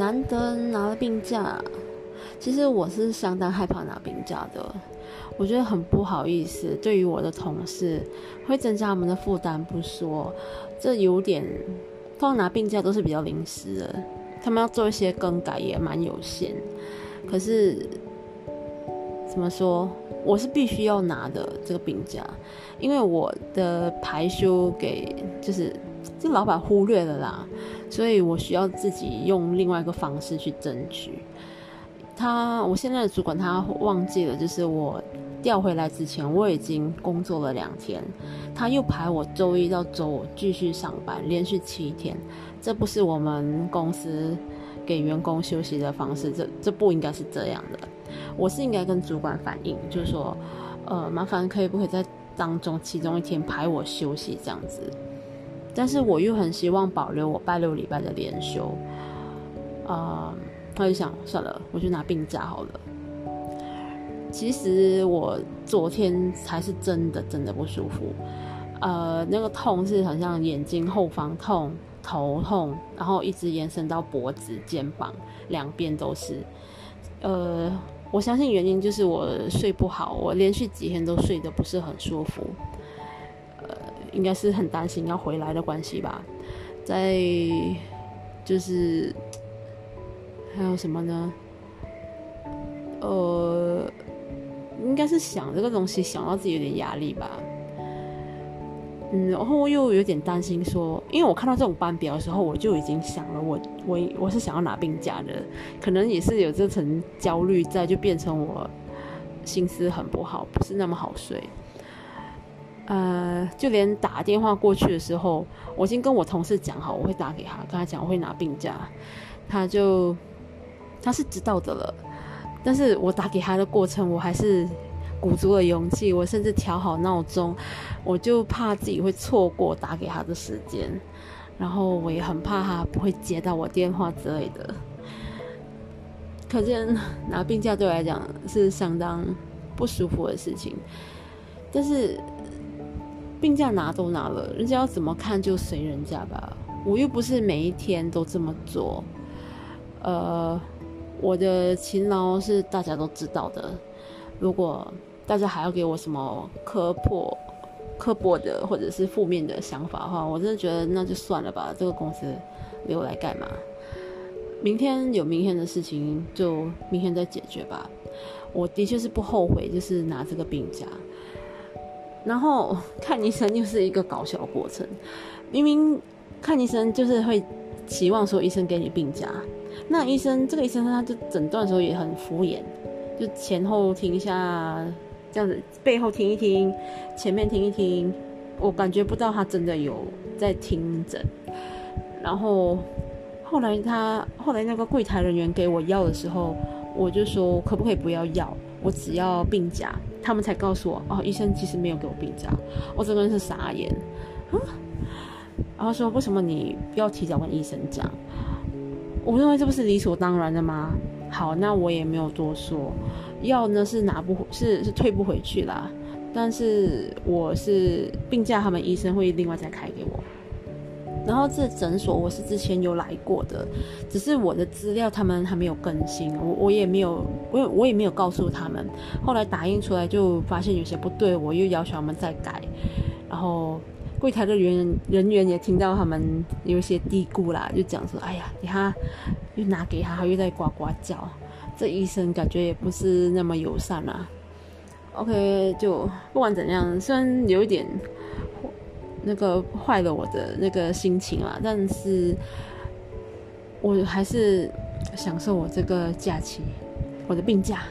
难得拿了病假，其实我是相当害怕拿病假的，我觉得很不好意思，对于我的同事会增加他们的负担不说，这有点，通常拿病假都是比较临时的，他们要做一些更改也蛮有限，可是怎么说，我是必须要拿的这个病假，因为我的排休给就是这老板忽略了啦。所以我需要自己用另外一个方式去争取。他，我现在的主管他忘记了，就是我调回来之前，我已经工作了两天，他又排我周一到周五继续上班，连续七天。这不是我们公司给员工休息的方式，这这不应该是这样的。我是应该跟主管反映，就是说，呃，麻烦可以不可以在当中其中一天排我休息这样子。但是我又很希望保留我拜六礼拜的连休，啊，他就想算了，我就拿病假好了。其实我昨天才是真的真的不舒服，呃，那个痛是好像眼睛后方痛、头痛，然后一直延伸到脖子、肩膀两边都是。呃，我相信原因就是我睡不好，我连续几天都睡得不是很舒服。应该是很担心要回来的关系吧，在就是还有什么呢？呃，应该是想这个东西想到自己有点压力吧。嗯，然后又有点担心说，因为我看到这种班表的时候，我就已经想了，我我我是想要拿病假的，可能也是有这层焦虑在，就变成我心思很不好，不是那么好睡。呃，就连打电话过去的时候，我已经跟我同事讲好，我会打给他，跟他讲我会拿病假，他就他是知道的了。但是我打给他的过程，我还是鼓足了勇气，我甚至调好闹钟，我就怕自己会错过打给他的时间，然后我也很怕他不会接到我电话之类的。可见拿病假对我来讲是相当不舒服的事情，但是。病假拿都拿了，人家要怎么看就随人家吧。我又不是每一天都这么做，呃，我的勤劳是大家都知道的。如果大家还要给我什么刻薄、刻薄的或者是负面的想法的话，我真的觉得那就算了吧。这个公司留我来干嘛？明天有明天的事情，就明天再解决吧。我的确是不后悔，就是拿这个病假。然后看医生又是一个搞笑过程，明明看医生就是会期望说医生给你病假，那医生这个医生他就诊断的时候也很敷衍，就前后听一下这样子，背后听一听，前面听一听，我感觉不到他真的有在听诊。然后后来他后来那个柜台人员给我药的时候，我就说可不可以不要药，我只要病假。他们才告诉我，哦，医生其实没有给我病假，我整个人是傻眼，然后说为什么你要提早跟医生讲？我认为这不是理所当然的吗？好，那我也没有多说，药呢是拿不是是退不回去啦，但是我是病假，他们医生会另外再开给我。然后这诊所我是之前有来过的，只是我的资料他们还没有更新，我我也没有，我我也没有告诉他们。后来打印出来就发现有些不对，我又要求他们再改。然后柜台的人人员也听到他们有一些嘀咕啦，就讲说：“哎呀，你看又拿给他，他又在呱呱叫。”这医生感觉也不是那么友善啊。OK，就不管怎样，虽然有一点。那个坏了我的那个心情啊，但是我还是享受我这个假期，我的病假。